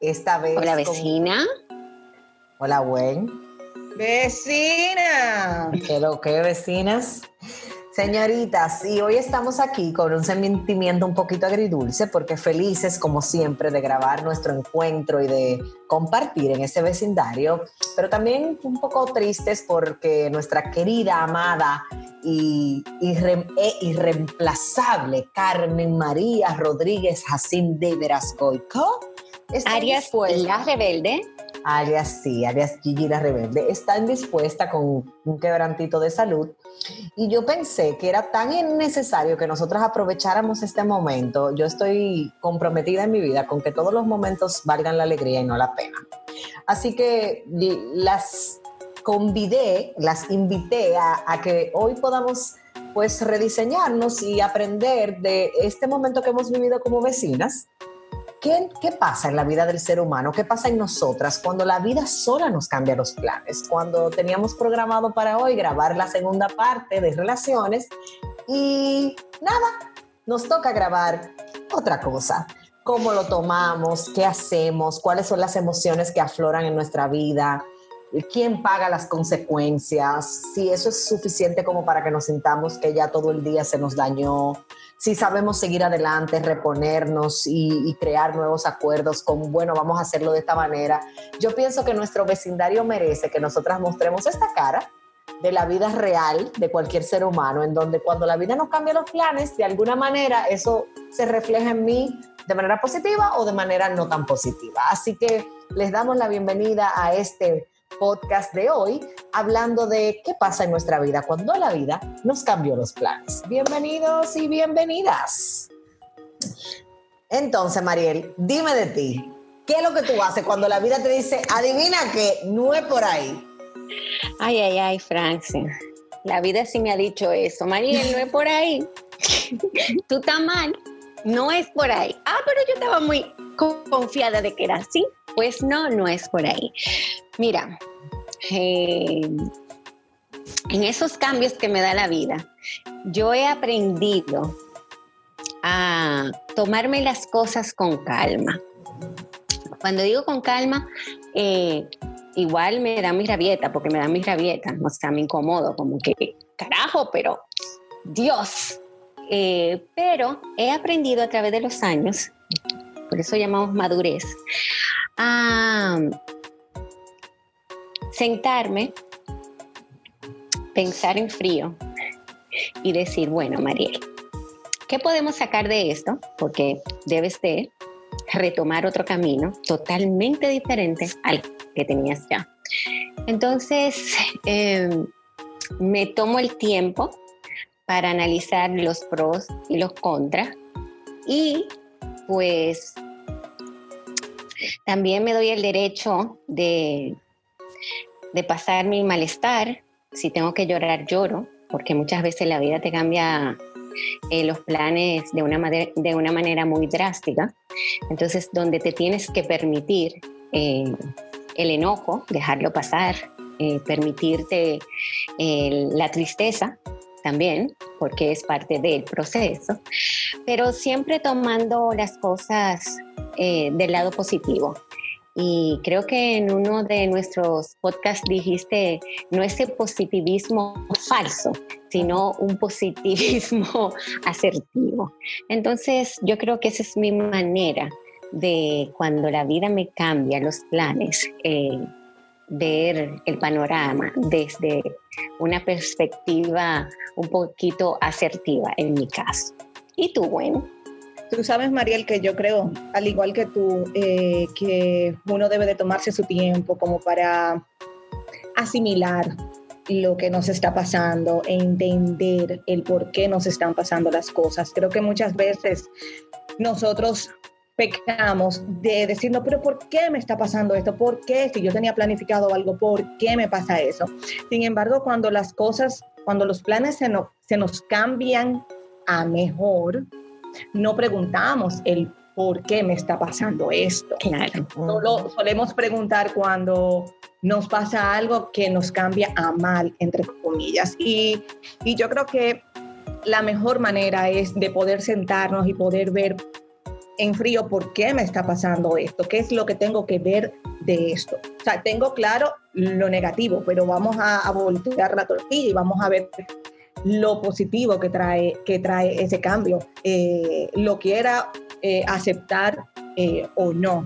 Esta vez. Hola, vecina. Hola, buen. Vecina. ¿Qué lo que, vecinas? Señoritas, y hoy estamos aquí con un sentimiento un poquito agridulce porque felices como siempre de grabar nuestro encuentro y de compartir en ese vecindario, pero también un poco tristes porque nuestra querida, amada y irre, e irreemplazable Carmen María Rodríguez Jacín de Verascoico Arias la rebelde. Arias sí, Arias Gigi la rebelde. Está indispuesta con un quebrantito de salud. Y yo pensé que era tan innecesario que nosotras aprovecháramos este momento. Yo estoy comprometida en mi vida con que todos los momentos valgan la alegría y no la pena. Así que las convidé, las invité a, a que hoy podamos pues rediseñarnos y aprender de este momento que hemos vivido como vecinas ¿Qué, pasa en la vida del ser humano? ¿Qué pasa en nosotras cuando la vida sola nos cambia los planes? Cuando teníamos programado para hoy grabar la segunda parte de relaciones y nada, nos toca grabar otra cosa. ¿Cómo lo tomamos? ¿Qué hacemos? ¿Cuáles son las emociones que afloran en nuestra vida? quién paga las consecuencias, si eso es suficiente como para que nos sintamos que ya todo el día se nos dañó, si sabemos seguir adelante, reponernos y, crear nuevos acuerdos con, bueno, vamos a hacerlo de esta manera. Yo pienso que nuestro vecindario merece que nosotras mostremos esta cara de la vida real de cualquier ser humano, en donde cuando la vida nos cambia los planes, de alguna manera eso se refleja en mí de manera positiva o de manera no tan positiva. Así que les damos la bienvenida a este podcast de hoy hablando de qué pasa en nuestra vida cuando la vida nos cambió los planes. Bienvenidos y bienvenidas. Entonces, Mariel, dime de ti, ¿qué es lo que tú haces cuando la vida te dice, adivina que no es por ahí? Ay, ay, ay, Francia. La vida sí me ha dicho eso. Mariel, no es por ahí. tú estás mal. No es por ahí. Ah, pero yo estaba muy confiada de que era así. Pues no, no es por ahí. Mira, eh, en esos cambios que me da la vida, yo he aprendido a tomarme las cosas con calma. Cuando digo con calma, eh, igual me da mi rabieta, porque me da mi rabieta, o sea, me incomodo, como que carajo, pero Dios. Eh, pero he aprendido a través de los años, por eso llamamos madurez, a sentarme, pensar en frío y decir, bueno, Mariel, ¿qué podemos sacar de esto? Porque debes de retomar otro camino totalmente diferente al que tenías ya. Entonces, em, me tomo el tiempo para analizar los pros y los contras y pues también me doy el derecho de de pasar mi malestar. Si tengo que llorar, lloro, porque muchas veces la vida te cambia eh, los planes de una, de una manera muy drástica. Entonces, donde te tienes que permitir eh, el enojo, dejarlo pasar, eh, permitirte la tristeza también, porque es parte del proceso, pero siempre tomando las cosas eh, del lado positivo. Y creo que en uno de nuestros podcasts dijiste, no ese positivismo falso, sino un positivismo asertivo. Entonces, yo creo que esa es mi manera de cuando la vida me cambia los planes, eh, ver el panorama desde una perspectiva un poquito asertiva en mi caso. ¿Y tú, bueno? Tú sabes, Mariel, que yo creo, al igual que tú, eh, que uno debe de tomarse su tiempo como para asimilar lo que nos está pasando, e entender el por qué nos están pasando las cosas. Creo que muchas veces nosotros pecamos de decirnos, pero ¿por qué me está pasando esto? ¿Por qué? Si yo tenía planificado algo, ¿por qué me pasa eso? Sin embargo, cuando las cosas, cuando los planes se, se nos cambian a mejor, no preguntamos el por qué me está pasando esto. Claro. Solo solemos preguntar cuando nos pasa algo que nos cambia a mal, entre comillas. Y, y yo creo que la mejor manera es de poder sentarnos y poder ver en frío por qué me está pasando esto, qué es lo que tengo que ver de esto. O sea, tengo claro lo negativo, pero vamos a, voltear la tortilla y vamos a ver lo positivo que trae, que trae ese cambio, eh, lo quiera eh, aceptar eh, o no,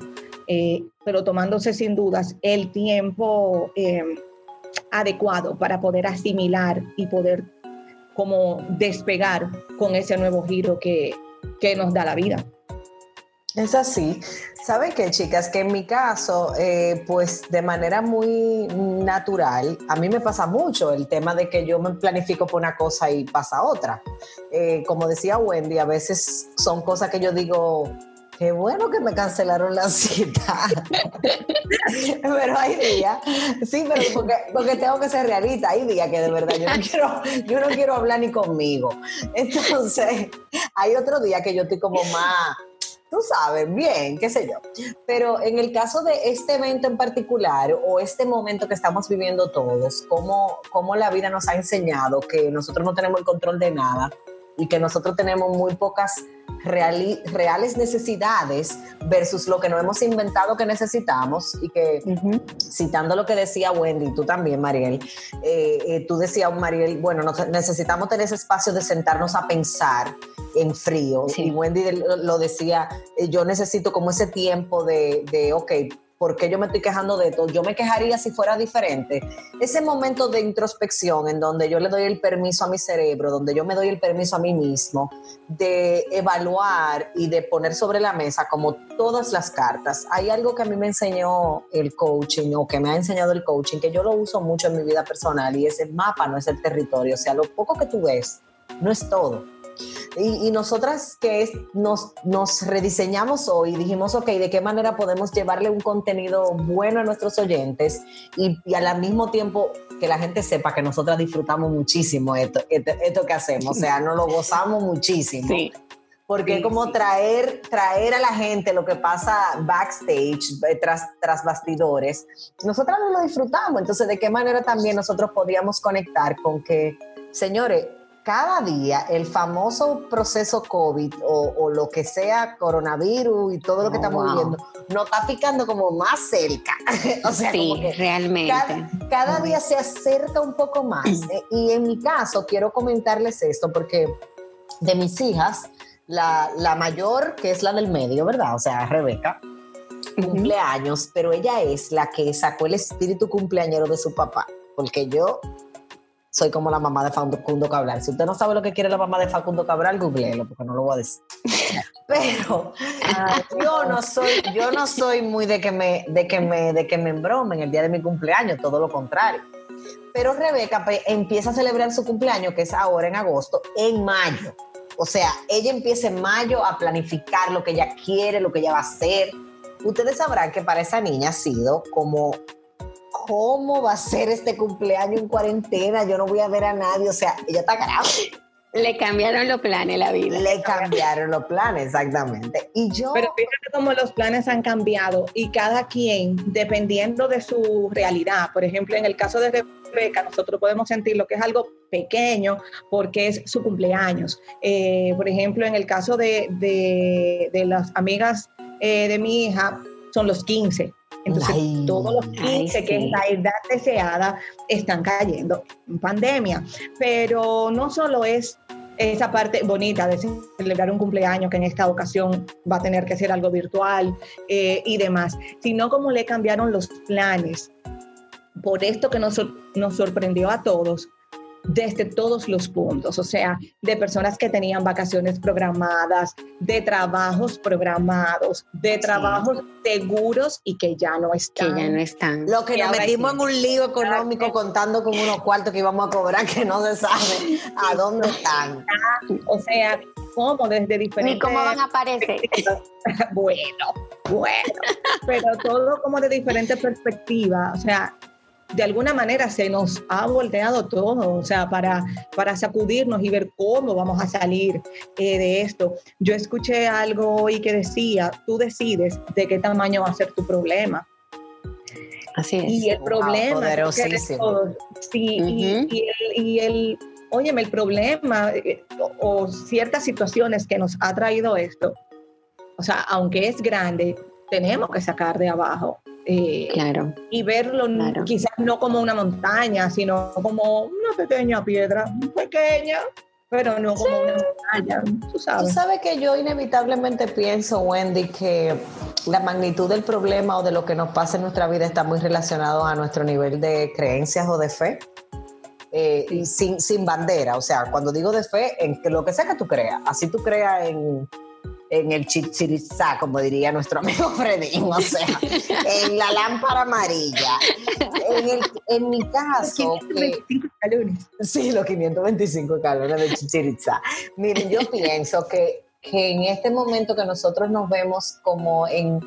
pero tomándose sin dudas el tiempo adecuado para poder asimilar y poder como despegar con ese nuevo giro que, que nos da la vida. Es así. ¿Saben qué, chicas? Que en mi caso, eh, pues de manera muy natural, a mí me pasa mucho el tema de que yo me planifico por una cosa y pasa otra. Eh, como decía Wendy, a veces son cosas que yo digo, qué bueno que me cancelaron la cita. pero hay días, sí, pero porque, porque, tengo que ser realista, hay días que de verdad yo no quiero, yo no quiero hablar ni conmigo. Entonces, hay otro día que yo estoy como más tú sabes, bien, qué sé yo. Pero en el caso de este evento en particular o este momento que estamos viviendo todos, cómo, cómo la vida nos ha enseñado que nosotros no tenemos el control de nada y que nosotros tenemos muy pocas reales necesidades versus lo que no hemos inventado que necesitamos y que, citando lo que decía Wendy, tú también, Mariel, eh, eh, tú decías, Mariel, bueno, necesitamos tener ese espacio de sentarnos a pensar en frío. Y Wendy lo decía, eh, yo necesito como ese tiempo de, de ok, ¿por qué yo me estoy quejando de esto? Yo me quejaría si fuera diferente. Ese momento de introspección en donde yo le doy el permiso a mi cerebro, donde yo me doy el permiso a mí mismo de evaluar y de poner sobre la mesa como todas las cartas. Hay algo que a mí me enseñó el coaching o que me ha enseñado el coaching, que yo lo uso mucho en mi vida personal y es el mapa, no es el territorio. O sea, lo poco que tú ves no es todo y, nosotras que nos, nos rediseñamos hoy, dijimos, ok, ¿de qué manera podemos llevarle un contenido bueno a nuestros oyentes y, al mismo tiempo que la gente sepa que nosotras disfrutamos muchísimo esto, esto, que hacemos, o sea, nos lo gozamos muchísimo. Sí. Porque como traer, traer a la gente lo que pasa backstage, eh, tras, tras bastidores, nosotras no lo disfrutamos. Entonces, ¿de qué manera también nosotros podríamos conectar con que, señores, cada día el famoso proceso COVID o, lo que sea coronavirus y todo lo que oh, estamos viviendo nos está picando como más cerca. o sea, sí, realmente. Cada, día se acerca un poco más. Eh, y en mi caso, quiero comentarles esto porque de mis hijas, la, mayor, que es la del medio, ¿verdad? O sea, Rebeca, cumpleaños, pero ella es la que sacó el espíritu cumpleañero de su papá. Porque yo soy como la mamá de Facundo Cabral. Si usted no sabe lo que quiere la mamá de Facundo Cabral, googleelo, porque no lo voy a decir. Pero yo no soy, yo no soy muy de que me, de que me, de que me embromen el día de mi cumpleaños, todo lo contrario. Pero Rebeca pues, empieza a celebrar su cumpleaños, que es ahora en agosto, en mayo. O sea, ella empieza en mayo a planificar lo que ella quiere, lo que ella va a hacer. Ustedes sabrán que para esa niña ha sido como ¿cómo va a ser este cumpleaños en cuarentena? Yo no voy a ver a nadie, o sea, ella está grave. Le cambiaron los planes la vida. Le cambiaron los planes, exactamente. Y yo... Pero fíjate cómo los planes han cambiado y cada quien, dependiendo de su realidad, por ejemplo, en el caso de Rebeca, nosotros podemos sentir lo que es algo pequeño porque es su cumpleaños. Eh, por ejemplo, en el caso de, de, de las amigas eh, de mi hija son los 15. Entonces, Ay. todos los 15, Ay, que es la edad deseada, están cayendo en pandemia. Pero no solo es esa parte bonita de celebrar un cumpleaños que en esta ocasión va a tener que ser algo virtual eh, y demás, sino como le cambiaron los planes por esto que nos, nos sorprendió a todos desde todos los puntos, o sea, de personas que tenían vacaciones programadas, de trabajos programados, de trabajos seguros y que ya no Que están. ya no están. Lo que Y nos metimos sí. en un lío económico contando con unos cuartos que íbamos a cobrar que no se sabe a dónde están. O sea, como desde diferentes... Ni cómo van a aparecer. bueno, bueno, pero todo como de diferente perspectiva, o sea, de alguna manera se nos ha volteado todo, o sea, para, para sacudirnos y ver cómo vamos a salir eh, de esto. Yo escuché algo hoy que decía, tú decides de qué tamaño va a ser tu problema. Así es. Y el Wow, problema es que sí, y- el, y el, óyeme, el problema eh, o, o ciertas situaciones que nos ha traído esto, o sea, aunque es grande, tenemos que sacar de abajo eh, Claro. y verlo Claro. quizás no como una montaña, sino como una pequeña piedra, pequeña, pero no como una montaña, tú Tú sabes. sabes que yo inevitablemente pienso, Wendy, que la magnitud del problema o de lo que nos pasa en nuestra vida está muy relacionado a nuestro nivel de creencias o de fe. Eh, sin, sin bandera, o sea, cuando digo de fe, en lo que sea que tú creas, así tú creas en, en el chichirizá, como diría nuestro amigo Fredín, o sea, en la lámpara amarilla. En, el- en mi caso, que, 525 escalones. Sí, los 525 calones de chichiritza. Miren, yo pienso que, que en este momento que nosotros nos vemos como en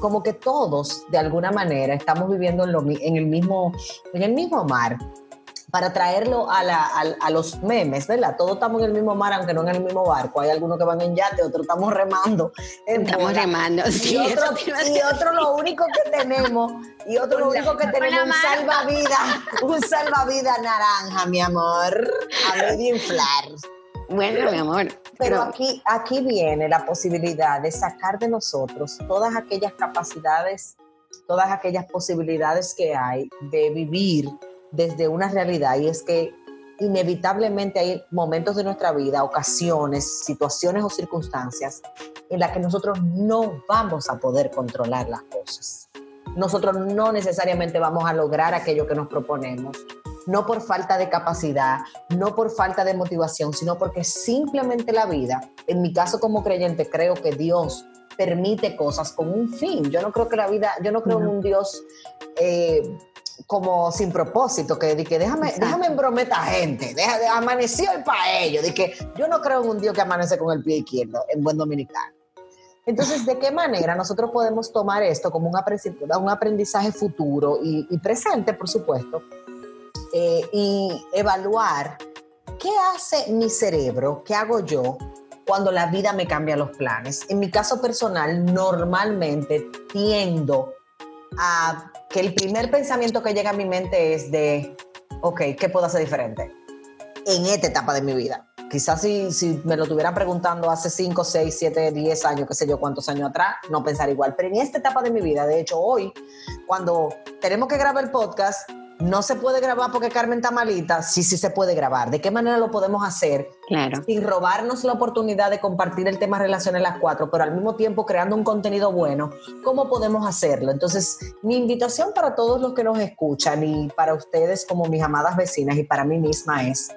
como que todos de alguna manera estamos viviendo en, lo en el mismo en el mismo mar para traerlo a, la- al- a los memes, ¿verdad? Todos estamos en el mismo mar, aunque no en el mismo barco. Hay algunos que van en yate, otros estamos remando. Estamos bola. remando. Y Sí, otro, a y otro lo único que tenemos, y otro lo único que tenemos un salvavidas, un salvavidas naranja, mi amor, a medio inflar. Bueno, mi amor. Pero aquí, aquí viene la posibilidad de sacar de nosotros todas aquellas capacidades, todas aquellas posibilidades que hay de vivir desde una realidad. Y es que inevitablemente hay momentos de nuestra vida, ocasiones, situaciones o circunstancias en las que nosotros no vamos a poder controlar las cosas. Nosotros no necesariamente vamos a lograr aquello que nos proponemos, no por falta de capacidad, no por falta de motivación, sino porque simplemente la vida, en mi caso como creyente, creo que Dios permite cosas con un fin. Yo no creo que la vida, yo no creo en un Dios eh, como sin propósito, que, de que déjame, Exacto. déjame embrometer a gente, deja, de- amaneció el para ellos, de que yo no creo en un Dios que amanece con el pie izquierdo, en buen dominicano. Entonces, ¿de qué manera nosotros podemos tomar esto como un, aprendiz- un aprendizaje futuro y, y presente, por supuesto, eh, y evaluar qué hace mi cerebro, qué hago yo cuando la vida me cambia los planes? En mi caso personal, normalmente tiendo a que el primer pensamiento que llega a mi mente es de, ok, ¿qué puedo hacer diferente en esta etapa de mi vida? Quizás si, si me lo estuvieran preguntando hace 5, 6, 7, 10 años, qué sé yo, cuántos años atrás, no pensar igual. Pero en esta etapa de mi vida, de hecho hoy, cuando tenemos que grabar el podcast, no se puede grabar porque Carmen está malita, sí, sí se puede grabar. ¿De qué manera lo podemos hacer? Claro. sin robarnos la oportunidad de compartir el tema relaciones las cuatro, pero al mismo tiempo creando un contenido bueno, ¿cómo podemos hacerlo? Entonces, mi invitación para todos los que nos escuchan y para ustedes como mis amadas vecinas y para mí misma es,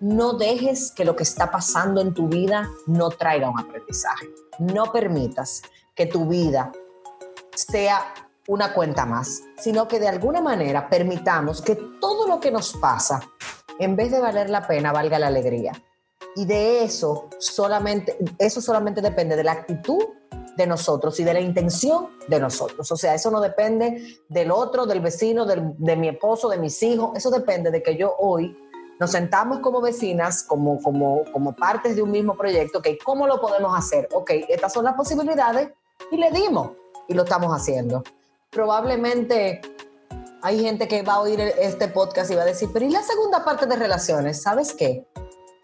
no dejes que lo que está pasando en tu vida no traiga un aprendizaje. No permitas que tu vida sea una cuenta más, sino que de alguna manera permitamos que todo lo que nos pasa, en vez de valer la pena, valga la alegría. Y de eso solamente, eso solamente depende de la actitud de nosotros y de la intención de nosotros. O sea, eso no depende del otro, del vecino, de mi esposo, de mis hijos. Eso depende de que yo hoy nos sentamos como vecinas, como, como, como partes de un mismo proyecto. Ok, ¿cómo lo podemos hacer? Ok, estas son las posibilidades y le dimos y lo estamos haciendo. Probablemente hay gente que va a oír este podcast y va a decir, pero ¿y la segunda parte de relaciones? ¿Sabes qué?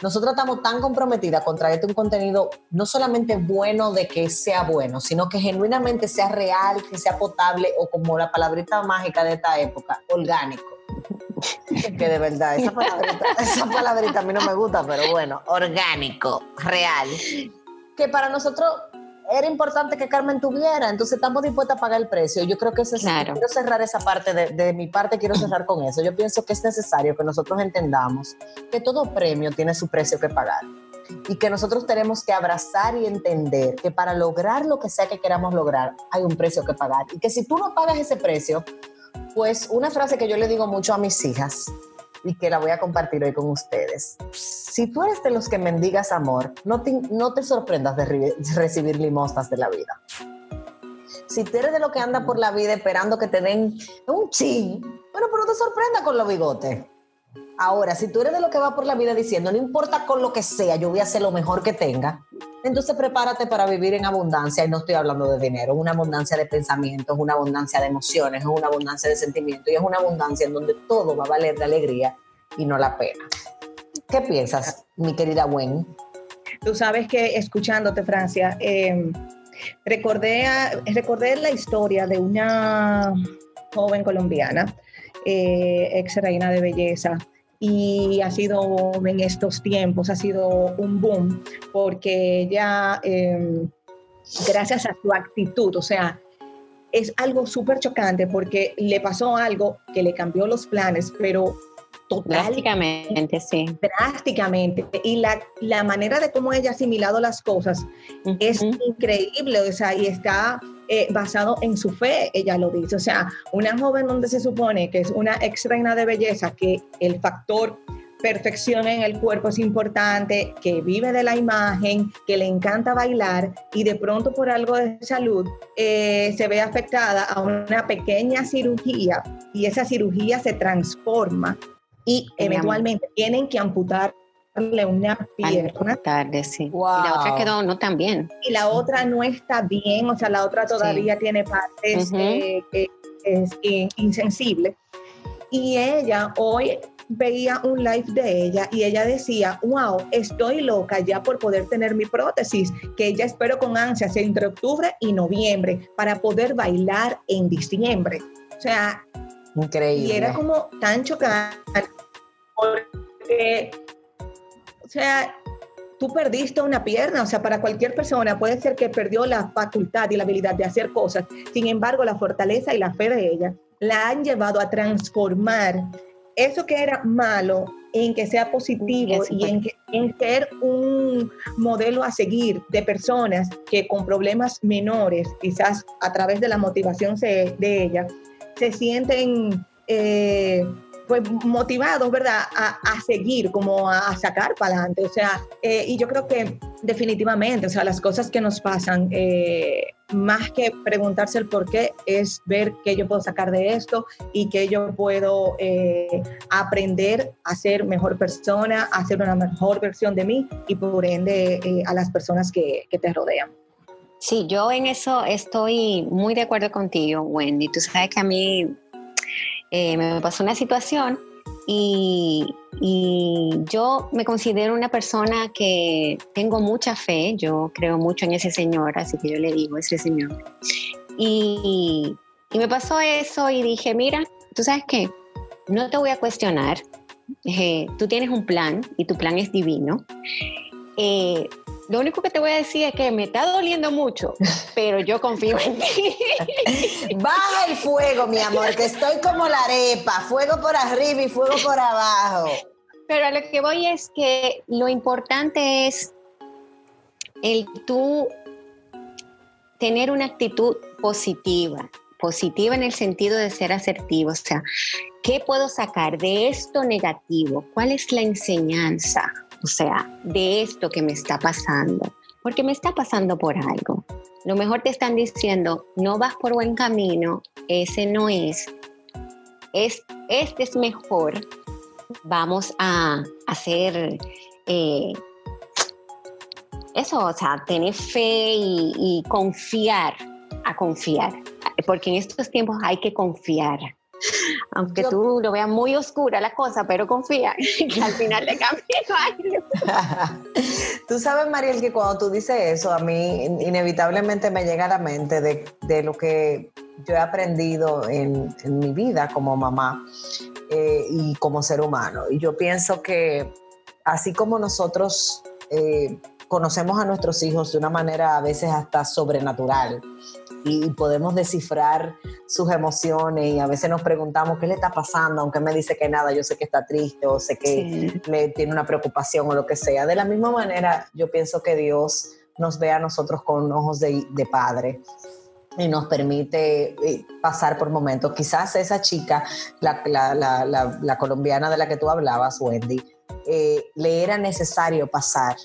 nosotros estamos tan comprometidas con traerte un contenido no solamente bueno de que sea bueno, sino que genuinamente sea real, que sea potable o como la palabrita mágica de esta época, orgánico. Que de verdad, esa palabrita, esa palabrita a mí no me gusta, pero bueno, orgánico, real. Que para nosotros era importante que Carmen tuviera, entonces estamos dispuestas a pagar el precio. Yo creo que eso es, Claro. quiero cerrar esa parte de, de mi parte, quiero cerrar con eso. Yo pienso que es necesario que nosotros entendamos que todo premio tiene su precio que pagar y que nosotros tenemos que abrazar y entender que para lograr lo que sea que queramos lograr hay un precio que pagar y que si tú no pagas ese precio, pues una frase que yo le digo mucho a mis hijas y que la voy a compartir hoy con ustedes. Si tú eres de los que mendigas amor, no te, no te sorprendas de re- recibir limosnas de la vida. Si tú eres de los que anda por la vida esperando que te den un chin, bueno, pero no te sorprenda con los bigotes. Ahora, si tú eres de los que va por la vida diciendo, no importa con lo que sea, yo voy a hacer lo mejor que tenga, entonces prepárate para vivir en abundancia y no estoy hablando de dinero, una abundancia de pensamientos, una abundancia de emociones, una abundancia de sentimientos y es una abundancia en donde todo va a valer de alegría y no la pena. ¿Qué piensas, mi querida Gwen? Tú sabes que escuchándote, Francia, eh, recordé, recordé la historia de una joven colombiana, eh, ex reina de belleza, y ha sido en estos tiempos, ha sido un boom, porque ella, eh, gracias a su actitud, o sea, es algo súper chocante porque le pasó algo que le cambió los planes, pero total Drásticamente, sí. drásticamente. Y la, la manera de cómo ella ha asimilado las cosas es increíble, o sea, y está eh, basado en su fe, ella lo dice, o sea, una joven donde se supone que es una ex reina de belleza, que el factor perfección en el cuerpo es importante, que vive de la imagen, que le encanta bailar y de pronto por algo de salud eh, se ve afectada a una pequeña cirugía y esa cirugía se transforma y eventualmente tienen que amputarle una pierna tarde, sí. Wow. Y la otra quedó no tan bien. y la otra no está bien, o sea, la otra todavía tiene partes eh, que es eh, insensible. Y ella hoy veía un live de ella y ella decía, wow, estoy loca ya por poder tener mi prótesis, que ella espero con ansias entre octubre y noviembre para poder bailar en diciembre. O sea, Increíble. y era como tan chocante porque, o sea, tú perdiste una pierna, o sea, para cualquier persona puede ser que perdió la facultad y la habilidad de hacer cosas. Sin embargo, la fortaleza y la fe de ella la han llevado a transformar eso que era malo en que sea positivo Eso, y en, que, en ser un modelo a seguir de personas que con problemas menores, quizás a través de la motivación de ella, se sienten eh, pues motivados, ¿verdad?, a, a seguir, como a, sacar para adelante. O sea, eh, y yo creo que definitivamente, o sea, las cosas que nos pasan, eh, más que preguntarse el por qué, es ver qué yo puedo sacar de esto y qué yo puedo aprender a ser mejor persona, a ser una mejor versión de mí y por ende a las personas que, que te rodean. Sí, yo en eso estoy muy de acuerdo contigo, Wendy. Tú sabes que a mí eh, me pasó una situación y, y yo me considero una persona que tengo mucha fe, yo creo mucho en ese Señor, así que yo le digo ese Señor. Y, y me pasó eso y dije, mira, tú sabes qué, no te voy a cuestionar, Eh, tú tienes un plan y tu plan es divino. Eh, lo único que te voy a decir es que me está doliendo mucho, pero yo confío en ti. Baja el fuego, mi amor, que estoy como la arepa, fuego por arriba y fuego por abajo. Pero a lo que voy es que lo importante es el tú tener una actitud positiva, positiva en el sentido de ser asertivo, o sea, ¿qué puedo sacar de esto negativo? ¿Cuál es la enseñanza? O sea, de esto que me está pasando, porque me está pasando por algo. Lo mejor te están diciendo, no vas por buen camino, ese no es, es este es mejor, vamos a hacer eh, eso, o sea, tener fe y, y confiar, a confiar, porque en estos tiempos hay que confiar, Aunque Yo- tú lo veas muy oscura la cosa, pero confía que al final le cambie algo. tú sabes, Mariel, que cuando tú dices eso, a mí in- inevitablemente me llega a la mente de, de lo que yo he aprendido en, en mi vida como mamá eh, y como ser humano. Y yo pienso que así como nosotros eh, conocemos a nuestros hijos de una manera a veces hasta sobrenatural y podemos descifrar sus emociones y a veces nos preguntamos qué le está pasando, aunque me dice que nada, yo sé que está triste o sé que Sí. le tiene una preocupación o lo que sea. De la misma manera, yo pienso que Dios nos ve a nosotros con ojos de, de padre y nos permite eh, pasar por momentos. Quizás esa chica, la, la- la- la- la colombiana de la que tú hablabas, Wendy, eh, le era necesario pasar.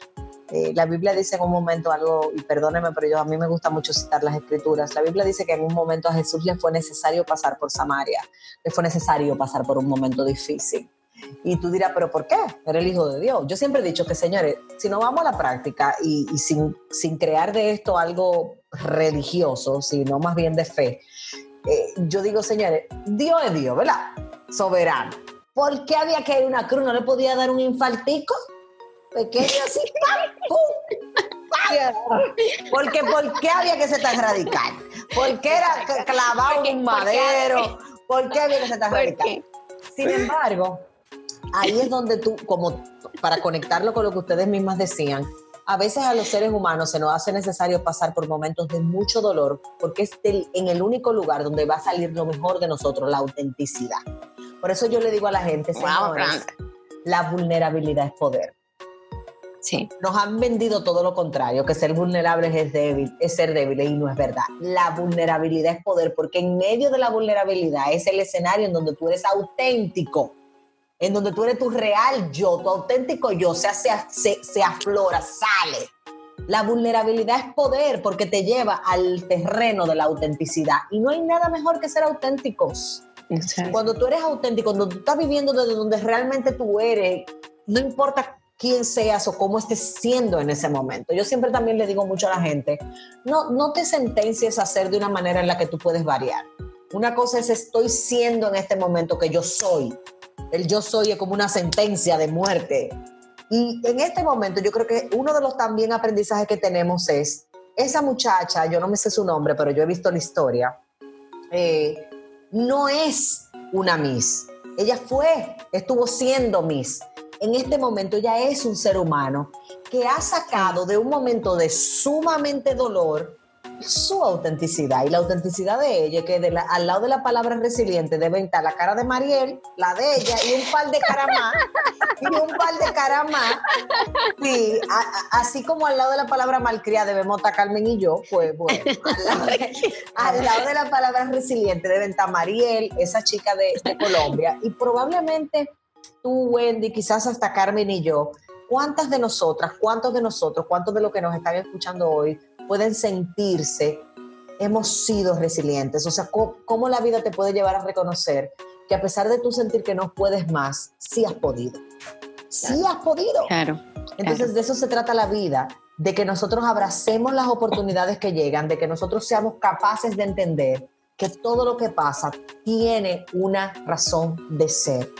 Eh, la Biblia dice en un momento algo, y perdóneme, pero yo a mí me gusta mucho citar las escrituras. La Biblia dice que en un momento a Jesús le fue necesario pasar por Samaria, le fue necesario pasar por un momento difícil. Y tú dirás, ¿pero por qué? Era el Hijo de Dios. Yo siempre he dicho que, señores, si no vamos a la práctica y, sin, sin crear de esto algo religioso, sino más bien de fe, eh, yo digo, señores, Dios es Dios, ¿verdad? Soberano. ¿Por qué había que ir a una cruz? ¿No le podía dar un infartico? Pequeño así, ¡pam! ¡pum! ¡pam! Porque ¿por qué había que ser tan radical? ¿Por qué era cl- clavado en un madero? ¿Por qué había que ser tan radical? Sin embargo, ahí es donde tú, como para conectarlo con lo que ustedes mismas decían, a veces a los seres humanos se nos hace necesario pasar por momentos de mucho dolor, porque es del- en el único lugar donde va a salir lo mejor de nosotros, la autenticidad. Por eso yo le digo a la gente, Wow, señores, la vulnerabilidad es poder. Sí, Nos han vendido todo lo contrario, que ser vulnerables es débil, es ser débil y no es verdad. La vulnerabilidad es poder, porque en medio de la vulnerabilidad es el escenario en donde tú eres auténtico, en donde tú eres tu real yo, tu auténtico yo, se, se, se aflora, sale. La vulnerabilidad es poder porque te lleva al terreno de la autenticidad y no hay nada mejor que ser auténticos. exacto. Cuando tú eres auténtico, cuando tú estás viviendo desde donde realmente tú eres, no importa quién seas o cómo estés siendo en ese momento. Yo siempre también le digo mucho a la gente, no, no te sentencies a hacer de una manera en la que tú puedes variar. Una cosa es estoy siendo en este momento que yo soy. El yo soy es como una sentencia de muerte. Y en este momento yo creo que uno de los también aprendizajes que tenemos es, esa muchacha, yo no me sé su nombre, pero yo he visto la historia, eh, no es una Miss. Ella fue, estuvo siendo Miss. En este momento ella es un ser humano que ha sacado de un momento de sumamente dolor su autenticidad. Y la autenticidad de ella, que de la- al lado de la palabra resiliente debe estar la cara de Mariel, la de ella y un par de caras más. y un par de caras más. Sí, a- a- así como al lado de la palabra malcriada debemos estar Carmen y yo, pues bueno, al lado de, al lado de la palabra resiliente deben estar Mariel, esa chica de, de Colombia, y probablemente tú, Wendy, quizás hasta Carmen y yo, ¿cuántas de nosotras, cuántos de nosotros, cuántos de los que nos están escuchando hoy pueden sentirse, hemos sido resilientes? O sea, ¿cómo, cómo la vida te puede llevar a reconocer que a pesar de tú sentir que no puedes más, sí has podido? Sí has podido. Claro. Entonces de eso se trata la vida, de que nosotros abracemos las oportunidades que llegan, de que nosotros seamos capaces de entender que todo lo que pasa tiene una razón de ser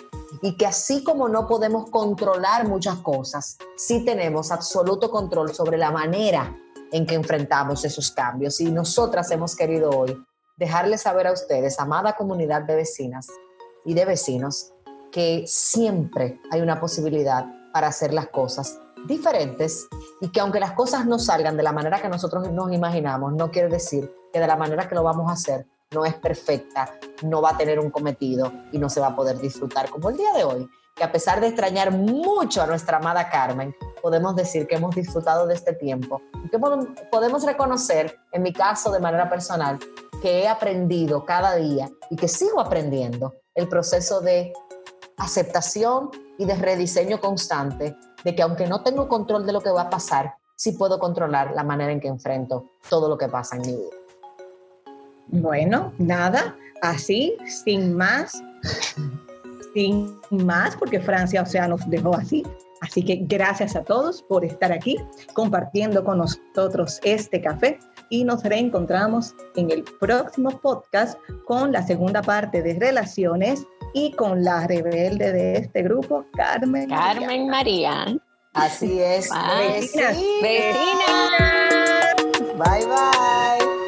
y que así como no podemos controlar muchas cosas, sí tenemos absoluto control sobre la manera en que enfrentamos esos cambios. Y nosotras hemos querido hoy dejarles saber a ustedes, amada comunidad de vecinas y de vecinos, que siempre hay una posibilidad para hacer las cosas diferentes y que aunque las cosas no salgan de la manera que nosotros nos imaginamos, no quiere decir que de la manera que lo vamos a hacer no es perfecta, no va a tener un cometido y no se va a poder disfrutar como el día de hoy, que a pesar de extrañar mucho a nuestra amada Carmen, podemos decir que hemos disfrutado de este tiempo que podemos- podemos reconocer, en mi caso de manera personal, que he aprendido cada día y que sigo aprendiendo el proceso de aceptación y de rediseño constante de que aunque no tengo control de lo que va a pasar, sí puedo controlar la manera en que enfrento todo lo que pasa en mi vida. Bueno, nada, así, sin más, sin más, porque Francia, o sea, nos dejó así. Así que gracias a todos por estar aquí compartiendo con nosotros este café y nos reencontramos en el próximo podcast con la segunda parte de relaciones y con la rebelde de este grupo, Carmen. María. Carmen María. Así es. Bye. Besinas. Vecinas. Bye bye.